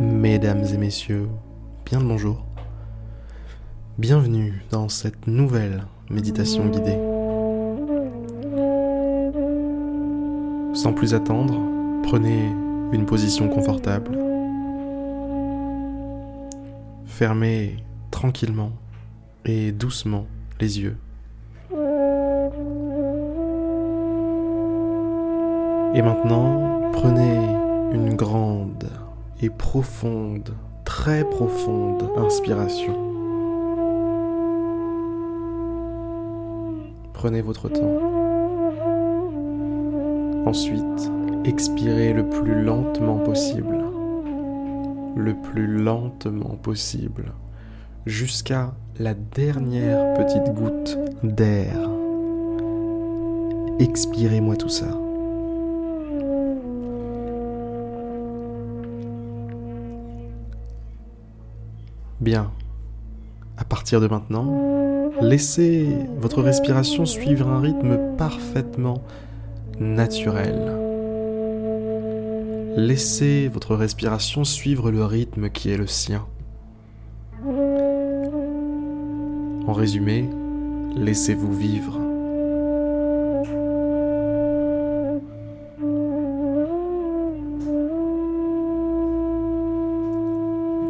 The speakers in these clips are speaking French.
Mesdames et messieurs, bien le bonjour. Bienvenue dans cette nouvelle méditation guidée. Sans plus attendre, prenez une position confortable. Fermez tranquillement et doucement les yeux. Et maintenant, prenez une grande et profonde, très profonde inspiration. Prenez votre temps. Ensuite, expirez le plus lentement possible. Le plus lentement possible. Jusqu'à la dernière petite goutte d'air. Expirez-moi tout ça. Bien. À partir de maintenant, laissez votre respiration suivre un rythme parfaitement naturel. Laissez votre respiration suivre le rythme qui est le sien. En résumé, laissez-vous vivre.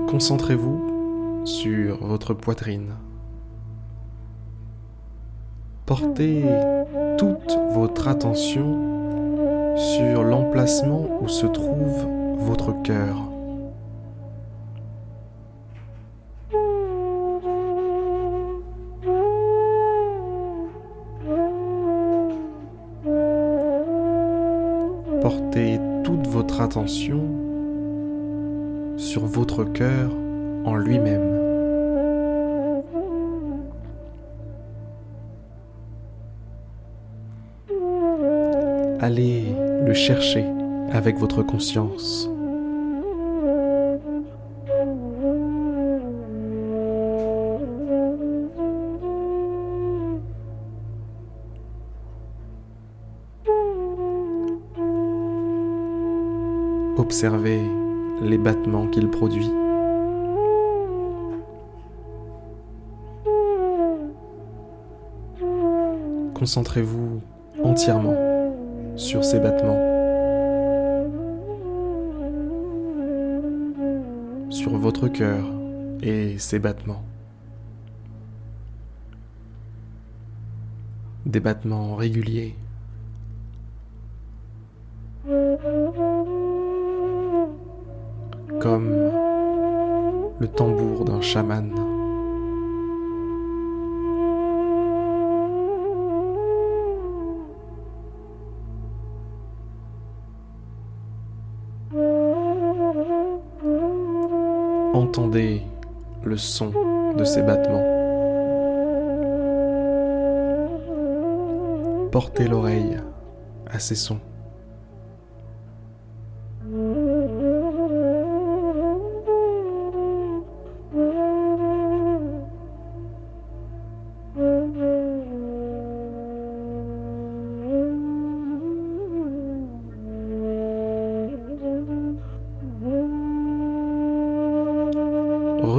Concentrez-vous sur votre poitrine. Portez toute votre attention sur l'emplacement où se trouve votre cœur. Portez toute votre attention sur votre cœur en lui-même. Allez le chercher avec votre conscience. Observez les battements qu'il produit. Concentrez-vous entièrement sur ces battements, sur votre cœur et ses battements. Des battements réguliers. Comme le tambour d'un chaman. Entendez le son de ces battements. Portez l'oreille à ces sons.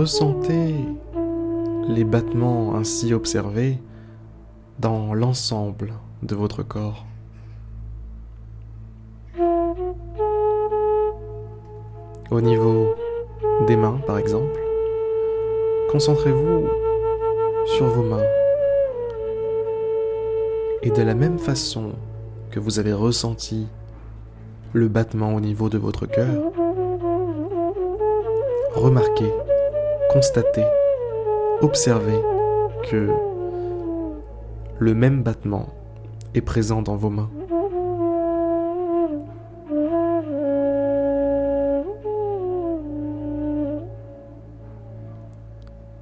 Ressentez les battements ainsi observés dans l'ensemble de votre corps. Au niveau des mains, par exemple, concentrez-vous sur vos mains. Et de la même façon que vous avez ressenti le battement au niveau de votre cœur, remarquez constatez, observez que le même battement est présent dans vos mains.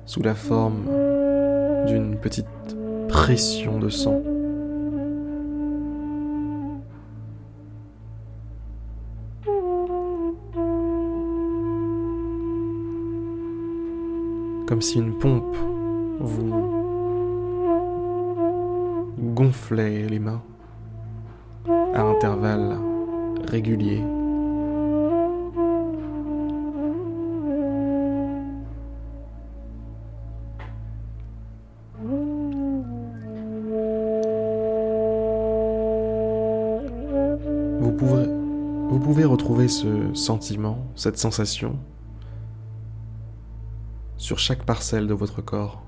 Sous la forme d'une petite pression de sang. Si une pompe vous gonflait les mains à intervalles réguliers. Vous pouvez retrouver ce sentiment, cette sensation sur chaque parcelle de votre corps.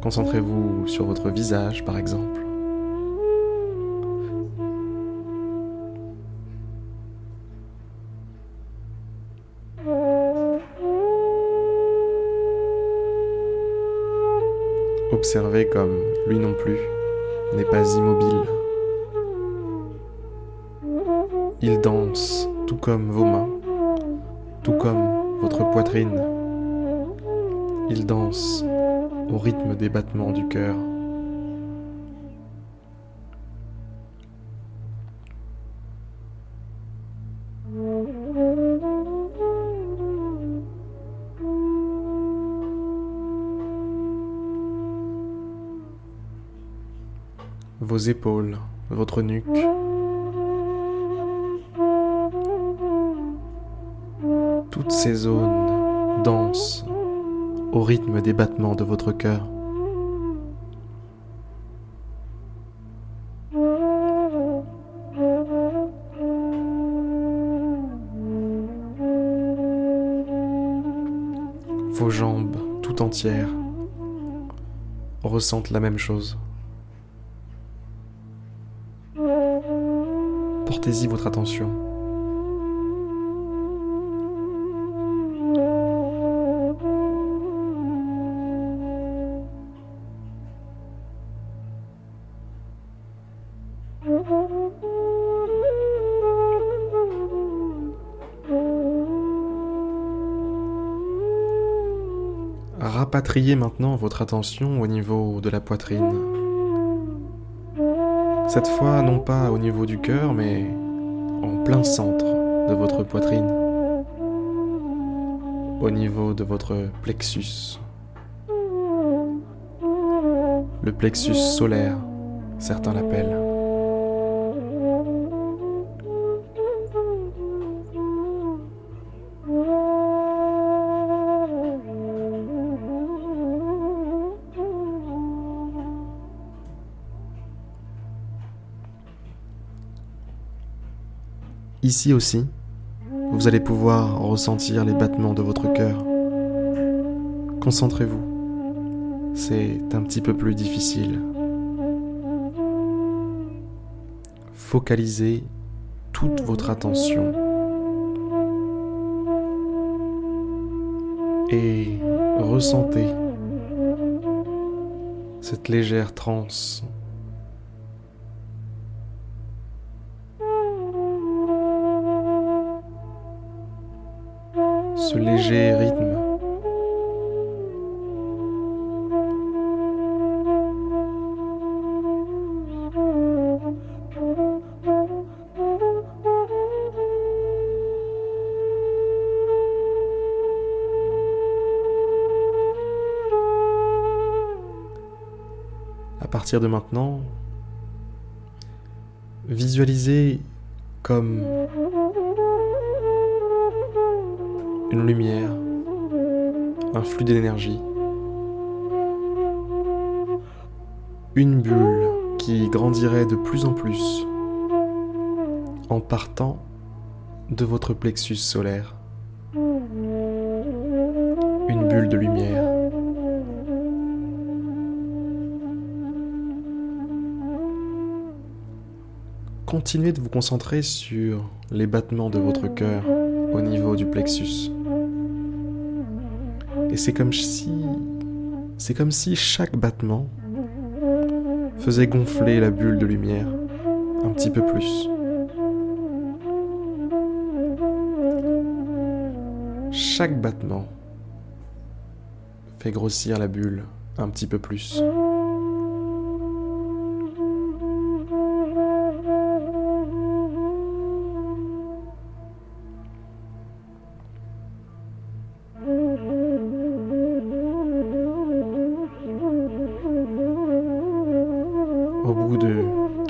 Concentrez-vous sur votre visage, par exemple. Observez comme lui non plus n'est pas immobile. Il danse tout comme vos mains, tout comme votre poitrine. Il danse au rythme des battements du cœur. Vos épaules, votre nuque. Ces zones dansent au rythme des battements de votre cœur. Vos jambes tout entières ressentent la même chose. Portez-y votre attention. Rapatriez maintenant votre attention au niveau de la poitrine. Cette fois, non pas au niveau du cœur, mais en plein centre de votre poitrine. Au niveau de votre plexus. Le plexus solaire, certains l'appellent. Ici aussi, vous allez pouvoir ressentir les battements de votre cœur. Concentrez-vous. C'est un petit peu plus difficile. Focalisez toute votre attention et ressentez cette légère transe léger rythme. À partir de maintenant, visualisez comme une lumière, un flux d'énergie, une bulle qui grandirait de plus en plus en partant de votre plexus solaire. Une bulle de lumière. Continuez de vous concentrer sur les battements de votre cœur au niveau du plexus. Et c'est comme si. C'est comme si chaque battement faisait gonfler la bulle de lumière un petit peu plus. Chaque battement fait grossir la bulle un petit peu plus.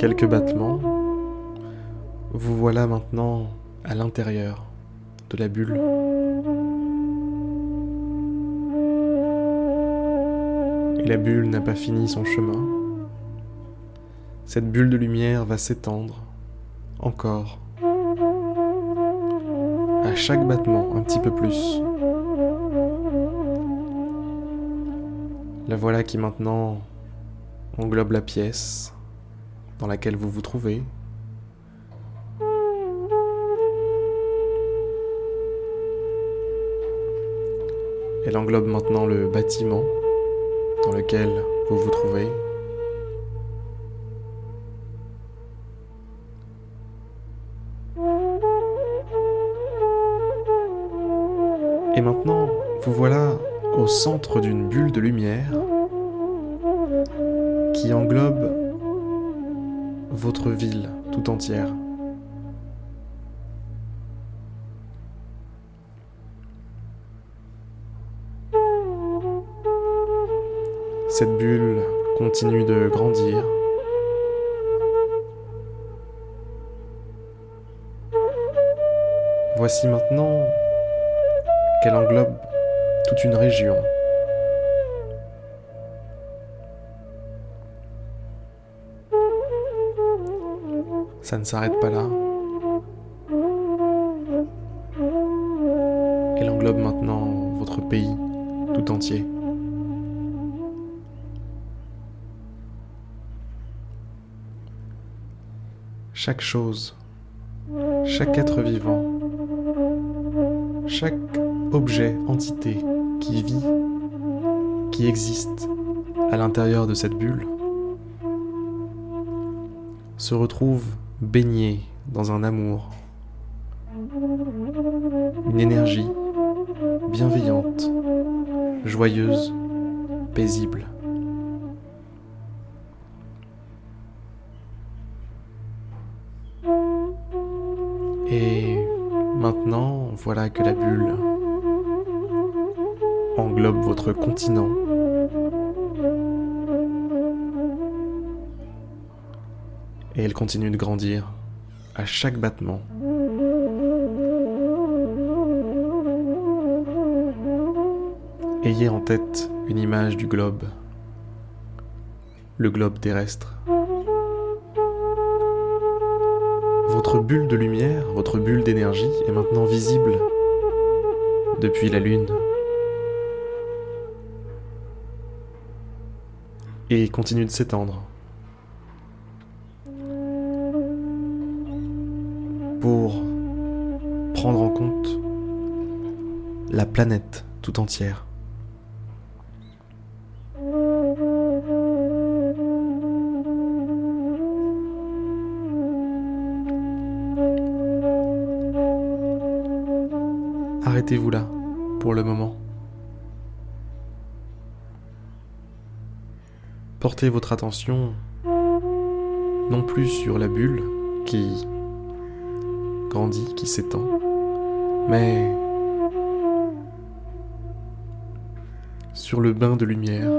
Quelques battements, vous voilà maintenant à l'intérieur de la bulle. Et la bulle n'a pas fini son chemin. Cette bulle de lumière va s'étendre encore. À chaque battement, un petit peu plus. La voilà qui maintenant englobe la pièce dans laquelle vous vous trouvez. Elle englobe maintenant le bâtiment dans lequel vous vous trouvez. Et maintenant, vous voilà au centre d'une bulle de lumière qui englobe votre ville tout entière. Cette bulle continue de grandir. Voici maintenant qu'elle englobe toute une région. Ça ne s'arrête pas là. Elle englobe maintenant votre pays tout entier. Chaque chose, chaque être vivant, chaque objet, entité qui vit, qui existe à l'intérieur de cette bulle, se retrouve baigné dans un amour, une énergie bienveillante, joyeuse, paisible. Et maintenant, voilà que la bulle englobe votre continent. Et elle continue de grandir à chaque battement. Ayez en tête une image du globe, le globe terrestre. Votre bulle de lumière, votre bulle d'énergie est maintenant visible depuis la Lune. Et continue de s'étendre. Pour prendre en compte la planète tout entière. Arrêtez-vous là, pour le moment. Portez votre attention non plus sur la bulle qui grandit, qui s'étend, mais sur le bain de lumière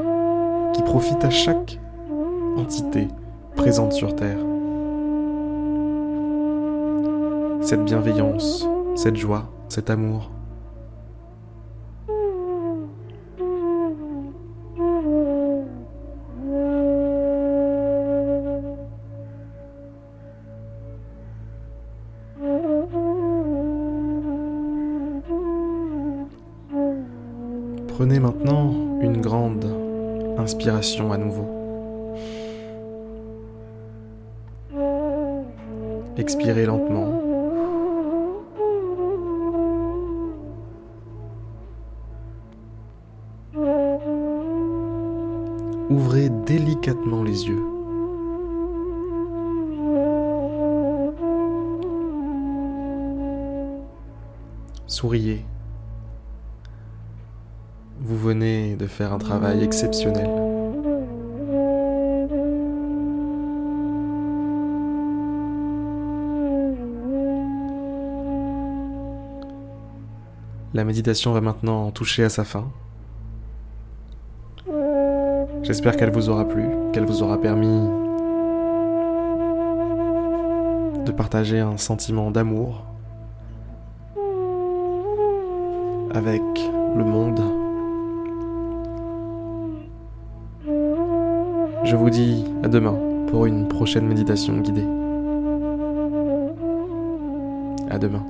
qui profite à chaque entité présente sur Terre. Cette bienveillance, cette joie, cet amour. Prenez maintenant une grande inspiration à nouveau. Expirez lentement. Ouvrez délicatement les yeux. Souriez. Vous venez de faire un travail exceptionnel. La méditation va maintenant toucher à sa fin. J'espère qu'elle vous aura plu, qu'elle vous aura permis de partager un sentiment d'amour avec le monde. Je vous dis à demain pour une prochaine méditation guidée. À demain.